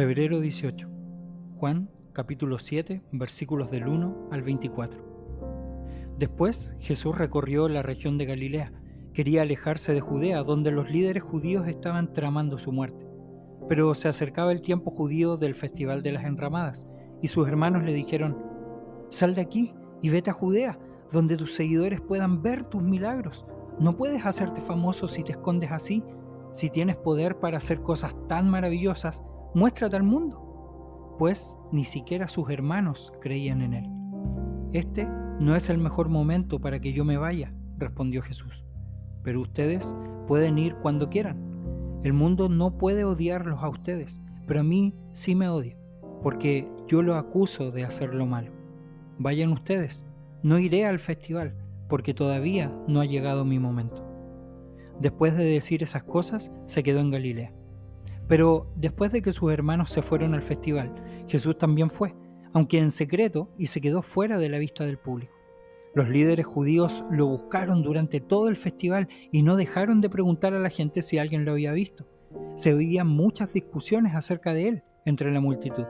Febrero 18. Juan capítulo 7 versículos del 1 al 24. Después Jesús recorrió la región de Galilea. Quería alejarse de Judea, donde los líderes judíos estaban tramando su muerte. Pero se acercaba el tiempo judío del Festival de las Enramadas, y sus hermanos le dijeron, Sal de aquí y vete a Judea, donde tus seguidores puedan ver tus milagros. No puedes hacerte famoso si te escondes así. Si tienes poder para hacer cosas tan maravillosas, muéstrate al mundo. Pues ni siquiera sus hermanos creían en él. Este no es el mejor momento para que yo me vaya, respondió Jesús. Pero ustedes pueden ir cuando quieran. El mundo no puede odiarlos a ustedes, pero a mí sí me odia, porque yo lo acuso de hacer lo malo. Vayan ustedes, no iré al festival, porque todavía no ha llegado mi momento. Después de decir esas cosas, se quedó en Galilea. Pero después de que sus hermanos se fueron al festival, Jesús también fue, aunque en secreto, y se quedó fuera de la vista del público. Los líderes judíos lo buscaron durante todo el festival y no dejaron de preguntar a la gente si alguien lo había visto. Se oían muchas discusiones acerca de él entre la multitud.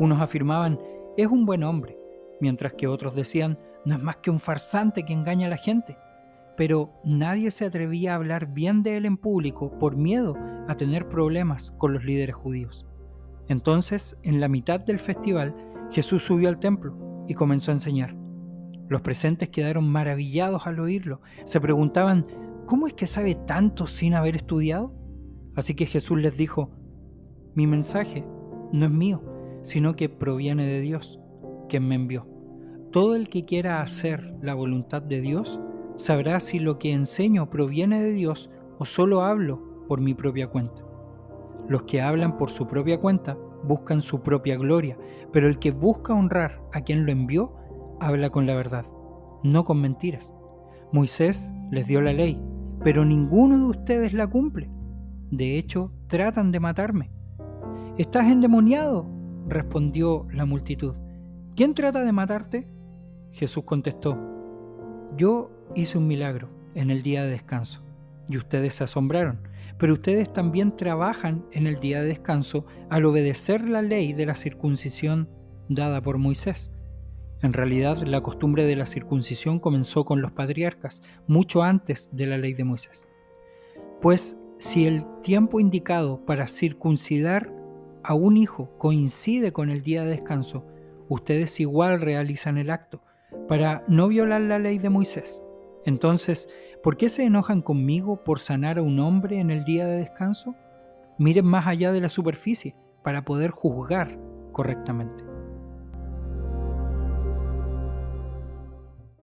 Unos afirmaban, es un buen hombre, mientras que otros decían, no es más que un farsante que engaña a la gente. Pero nadie se atrevía a hablar bien de él en público por miedo a tener problemas con los líderes judíos. Entonces, en la mitad del festival, Jesús subió al templo y comenzó a enseñar. Los presentes quedaron maravillados al oírlo. Se preguntaban, ¿cómo es que sabe tanto sin haber estudiado? Así que Jesús les dijo, mi mensaje no es mío, sino que proviene de Dios, quien me envió. Todo el que quiera hacer la voluntad de Dios sabrá si lo que enseño proviene de Dios o solo hablo por mi propia cuenta. Los que hablan por su propia cuenta buscan su propia gloria, pero el que busca honrar a quien lo envió, habla con la verdad, no con mentiras. Moisés les dio la ley, pero ninguno de ustedes la cumple. De hecho, tratan de matarme. Estás endemoniado, respondió la multitud. ¿Quién trata de matarte? Jesús contestó, yo hice un milagro en el día de descanso y ustedes se asombraron, pero ustedes también trabajan en el día de descanso al obedecer la ley de la circuncisión dada por Moisés. En realidad, la costumbre de la circuncisión comenzó con los patriarcas, mucho antes de la ley de Moisés. Pues si el tiempo indicado para circuncidar a un hijo coincide con el día de descanso, ustedes igual realizan el acto, para no violar la ley de Moisés. Entonces, ¿por qué se enojan conmigo por sanar a un hombre en el día de descanso? Miren más allá de la superficie para poder juzgar correctamente.